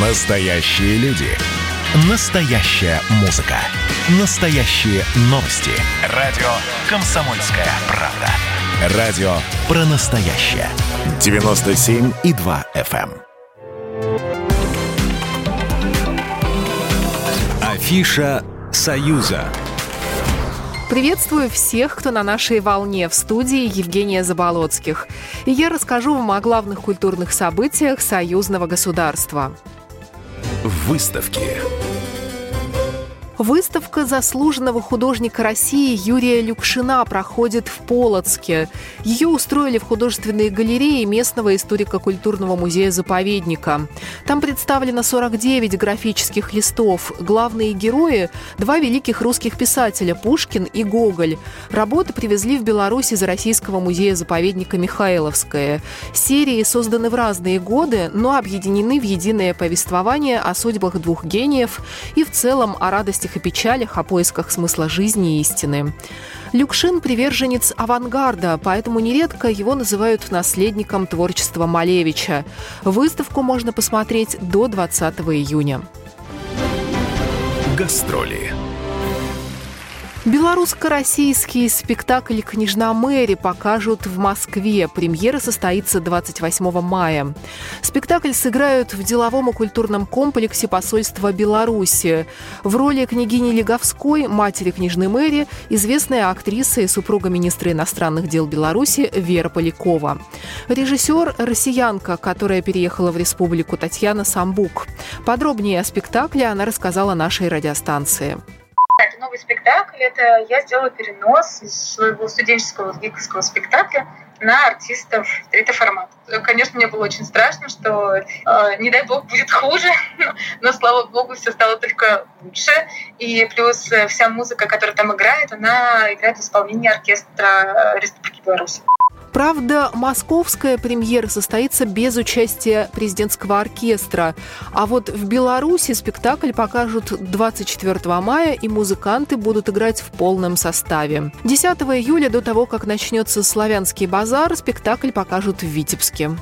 Настоящие люди. Настоящая музыка. Настоящие новости. Радио «Комсомольская правда». Радио про настоящее. 97,2 FM. Афиша «Союза». Приветствую всех, кто на нашей волне в студии Евгения Заболоцких. И я расскажу вам о главных культурных событиях союзного государства. Выставки. Выставка заслуженного художника России Юрия Люкшина проходит в Полоцке. Ее устроили в художественной галерее местного историко-культурного музея-заповедника. Там представлено 49 графических листов. Главные герои – два великих русских писателя – Пушкин и Гоголь. Работы привезли в Беларусь из Российского музея-заповедника Михайловское. Серии созданы в разные годы, но объединены в единое повествование о судьбах двух гениев и в целом о радости радостях и печалях, о поисках смысла жизни и истины. Люкшин – приверженец авангарда, поэтому нередко его называют наследником творчества Малевича. Выставку можно посмотреть до 20 июня. Гастроли. Белорусско-российский спектакль «Княжна Мэри» покажут в Москве. Премьера состоится 28 мая. Спектакль сыграют в деловом и культурном комплексе посольства Беларуси. В роли княгини Леговской, матери княжны Мэри, известная актриса и супруга министра иностранных дел Беларуси Вера Полякова. Режиссер – россиянка, которая переехала в республику Татьяна Самбук. Подробнее о спектакле она рассказала нашей радиостанции. Новый спектакль. Это я сделала перенос из своего студенческого гиковского спектакля на артистов третий формат. Конечно, мне было очень страшно, что э, не дай бог будет хуже, но слава богу все стало только лучше. И плюс э, вся музыка, которая там играет, она играет в исполнении оркестра Республики Беларусь. Правда, московская премьера состоится без участия президентского оркестра. А вот в Беларуси спектакль покажут 24 мая, и музыканты будут играть в полном составе. 10 июля, до того, как начнется славянский базар, спектакль покажут в Витебске.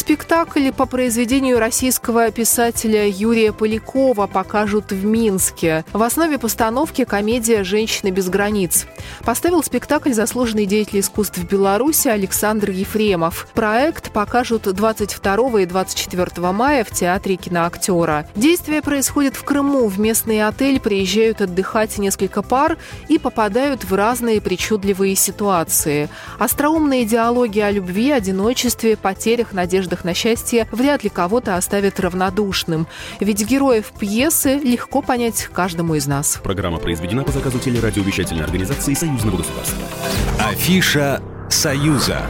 Спектакль по произведению российского писателя Юрия Полякова покажут в Минске. В основе постановки комедия «Женщины без границ». Поставил спектакль заслуженный деятель искусств Беларуси Александр Ефремов. Проект покажут 22 и 24 мая в Театре киноактера. Действие происходит в Крыму. В местный отель приезжают отдыхать несколько пар и попадают в разные причудливые ситуации. Остроумные диалоги о любви, одиночестве, потерях, надеждах надеждах на счастье вряд ли кого-то оставят равнодушным. Ведь героев пьесы легко понять каждому из нас. Программа произведена по заказу телерадиовещательной организации Союзного государства. Афиша «Союза».